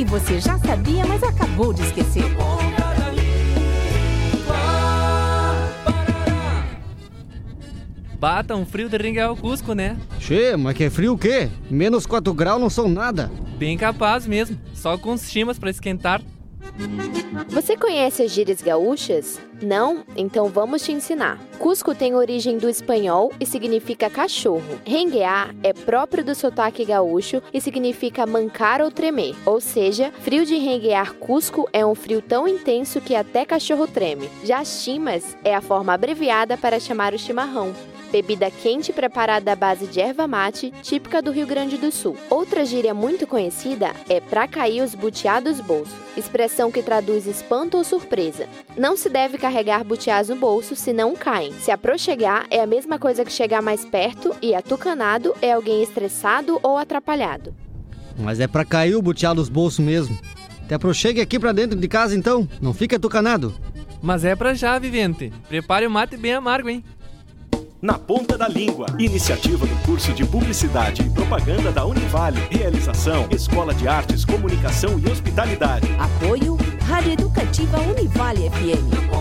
que você já sabia, mas acabou de esquecer. Bata um frio de ringar o Cusco, né? Che, mas que frio o quê? Menos 4 graus não são nada. Bem capaz mesmo. Só com os chimas para esquentar. Você conhece as gírias gaúchas? Não? Então vamos te ensinar. Cusco tem origem do espanhol e significa cachorro. Renguear é próprio do sotaque gaúcho e significa mancar ou tremer. Ou seja, frio de renguear Cusco é um frio tão intenso que até cachorro treme. Já chimas é a forma abreviada para chamar o chimarrão bebida quente preparada à base de erva mate, típica do Rio Grande do Sul. Outra gíria muito conhecida é pra cair os buteados bolso, expressão que traduz espanto ou surpresa. Não se deve carregar butiás no bolso, senão caem. Se aproxegar é a mesma coisa que chegar mais perto e atucanado é alguém estressado ou atrapalhado. Mas é pra cair o butiá dos bolsos mesmo. Te aproxegue aqui pra dentro de casa então, não fica atucanado. Mas é pra já, vivente. Prepare o mate bem amargo, hein? Na Ponta da Língua. Iniciativa do curso de Publicidade e Propaganda da Univale. Realização: Escola de Artes, Comunicação e Hospitalidade. Apoio Rádio Educativa Univale FM.